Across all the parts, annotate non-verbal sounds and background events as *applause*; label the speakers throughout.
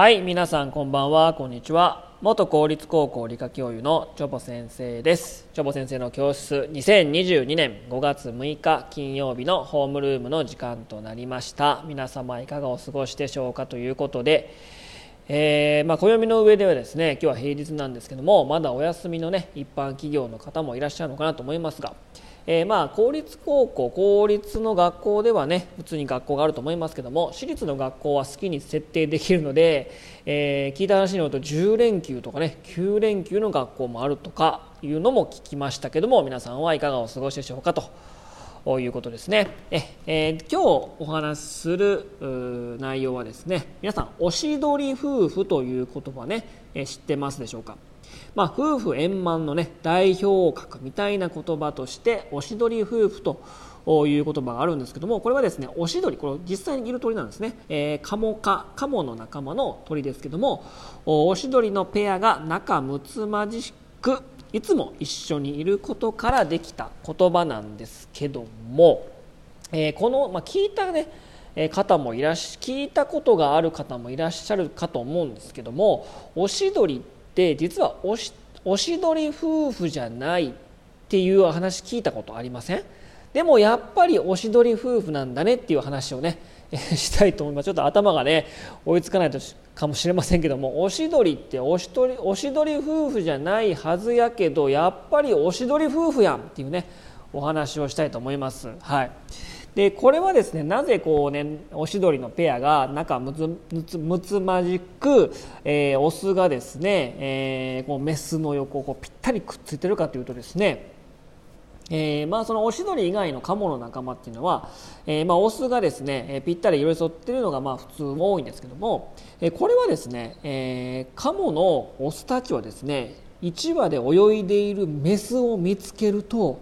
Speaker 1: はい皆さんこんばんは。こんにちは。元公立高校理科教諭のチョボ先生です。チョボ先生の教室2022年5月6日金曜日のホームルームの時間となりました。皆様いかがお過ごしでしょうかということでえー、まあ、暦の上ではですね今日は平日なんですけどもまだお休みのね一般企業の方もいらっしゃるのかなと思いますがえー、まあ公立高校公立の学校ではね普通に学校があると思いますけども私立の学校は好きに設定できるので、えー、聞いた話によると10連休とかね9連休の学校もあるとかいうのも聞きましたけども皆さんはいかがお過ごしでしょうかと。いうことですねえ、えー、今日お話しする内容はですね皆さんおしどり夫婦という言葉ね、え知ってますでしょうか？まあ、夫婦円満の、ね、代表格みたいな言葉としておしどり夫婦という言葉があるんですけどもこれはですねおしどりこれ実際にいる鳥なんですね、えー、カモ科カモの仲間の鳥ですけどもおしどりのペアが仲睦まじくいつも一緒にいることからできた言葉なんですけども、えー、この、まあ、聞いたね方もいらっし聞いたことがある方もいらっしゃるかと思うんですけどもおしどりって実はおしおしどり夫婦じゃないっていう話聞いたことありません？でもやっぱりおしどり夫婦なんだねっていう話をね *laughs* したいと思います。ちょっと頭がね追いつかないとかもしれませんけどもおしどりっておしどりおしどり夫婦じゃないはずやけどやっぱりおしどり夫婦やんっていうねお話をしたいと思います。はい。でこれはですねなぜこうねおしどりのペアが仲むつむつまじく、えー、オスがですね、えー、こうメスの横こうぴったりくっついてるかというとですねえーまあ、そのオシドリ以外のカモの仲間っていうのは、えーまあ、オスがですね、えー、ぴったり寄り添っているのがまあ普通多いんですけども、えー、これはですね、えー、カモのオスたちはですね1羽で泳いでいるメスを見つけると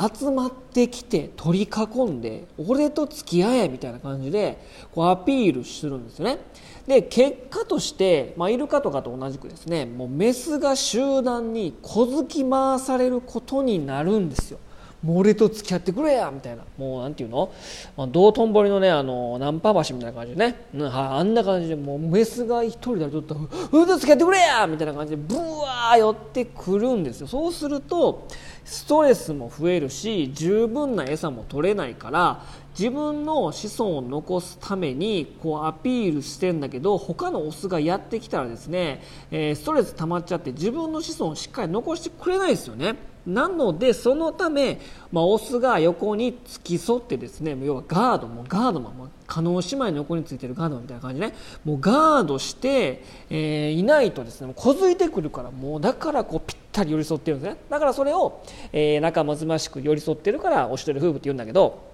Speaker 1: 集まってきて取り囲んで俺と付き合えみたいな感じでこうアピールするんですよね。で結果として、まあ、イルカとかと同じくですねもうメスが集団に小突き回されることになるんですよ。もう俺と付き合ってくれやみたいな。もうなんていうの、まあ、道頓堀のねあのナンパ橋みたいな感じでね、うん、あんな感じでもうメスが一人でちょっと「俺と付き合ってくれや!」みたいな感じでブワー寄ってくるんですよ。そうするとストレスも増えるし十分な餌も取れないから自分の子孫を残すためにこうアピールしてんだけど他のオスがやってきたらですね、えー、ストレス溜まっちゃって自分の子孫をしっかり残してくれないですよね。なのでそのため、まあ、オスが横に付き添ってですね要はガードもガードマンも加納姉妹の横についてるガードマンみたいな感じでねもうガードして、えー、いないとですね小づいてくるからもうだからこうぴったり寄り添ってるんですねだからそれを、えー、仲睦ましく寄り添ってるからおしどり夫婦って言うんだけど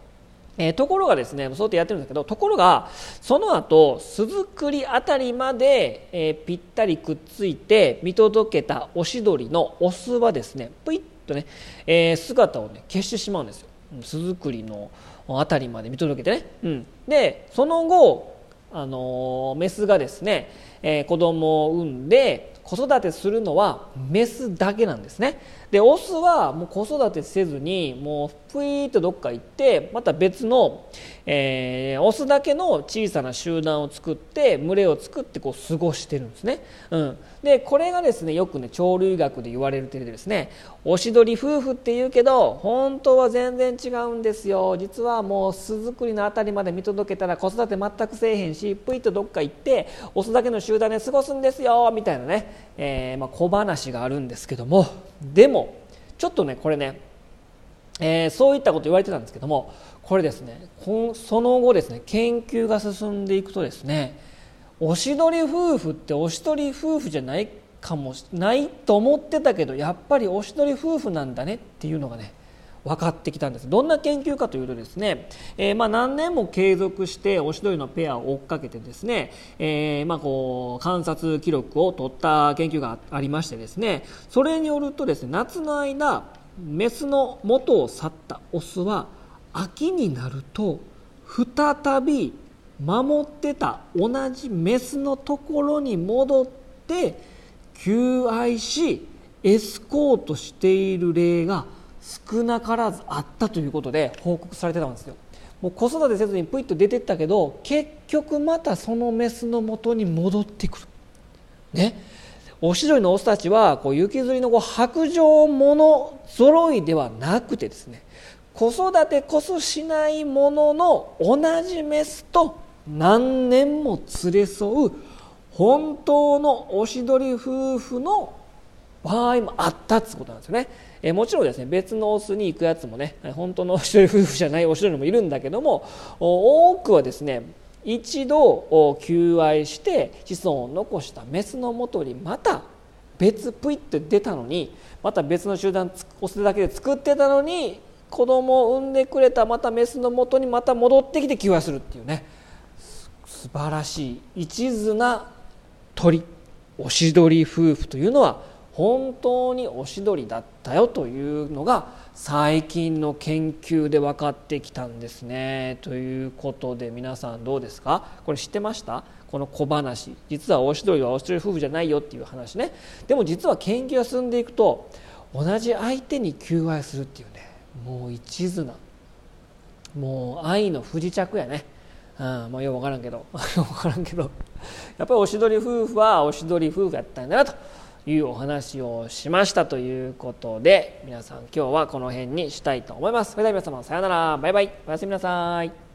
Speaker 1: えー、ところがですねそうやってやってるんだけどところがその後巣作りあたりまで、えー、ぴったりくっついて見届けたオシドリのオスはですねぷいっとね、えー、姿をね消してしまうんですよ。巣作りのあたりまで見届けてね、うん、でその後あのメスがですね、えー、子供を産んで子育てするのはメスだけなんですね。でオスはもう子育てせずにもうぷいーっとどっか行ってまた別の、えー、オスだけの小さな集団を作って群れを作ってこう過ごしてるんですね、うん、でこれがですねよくね鳥類学で言われるてですね。おしどり夫婦って言うけど本当は全然違うんですよ。実はもう巣作りの辺りまで見届けたら子育て全くせえへんしぷいっとどっか行ってオスだけの集団で過ごすんですよ。みたいなね、えー、まあ、小話があるんですけども。でもちょっとねこれね、えー、そういったこと言われてたんですけどもこれですねその後ですね研究が進んでいくとですねおしどり夫婦っておしどり夫婦じゃないかもしないと思ってたけどやっぱりおしどり夫婦なんだねっていうのがね分かってきたんです。どんな研究かというとですね、えー、まあ何年も継続しておしどりのペアを追っかけてですね、えー、まあこう観察記録を取った研究がありましてですねそれによるとですね夏の間メスの元を去ったオスは秋になると再び守ってた同じメスのところに戻って求愛しエスコートしている例が少なからずあったということで報告されてたんですよもう子育てせずにプイッと出てったけど結局またそのメスのもとに戻ってくる。ね、おしどりのオスたちはこう雪吊りのこう白状者揃いではなくてですね子育てこそしないものの同じメスと何年も連れ添う本当のおしどり夫婦の場合もあったってことなんですよね。えもちろんですね別のオスに行くやつもね本当のおしどり夫婦じゃないおしどりもいるんだけども多くはですね一度求愛して子孫を残したメスのもとにまた別プイッて出たのにまた別の集団オスだけで作ってたのに子供を産んでくれたまたメスのもとにまた戻ってきて求愛するっていうね素晴らしい一途な鳥おしどり夫婦というのは本当におしどりだったよというのが最近の研究で分かってきたんですね。ということで皆さんどうですか？これ知ってました？この小話。実はおしどりはおしどり夫婦じゃないよっていう話ね。でも実は研究が進んでいくと同じ相手に求愛するっていうねもう一途なもう愛の不時着やね。うん、まあよう分からんけど。*laughs* よう分からんけど。やっぱりおしどり夫婦はおしどり夫婦やったんだなと。いうお話をしましたということで皆さん今日はこの辺にしたいと思います。それでは皆様さようなら。バイバイ。おやすみなさい。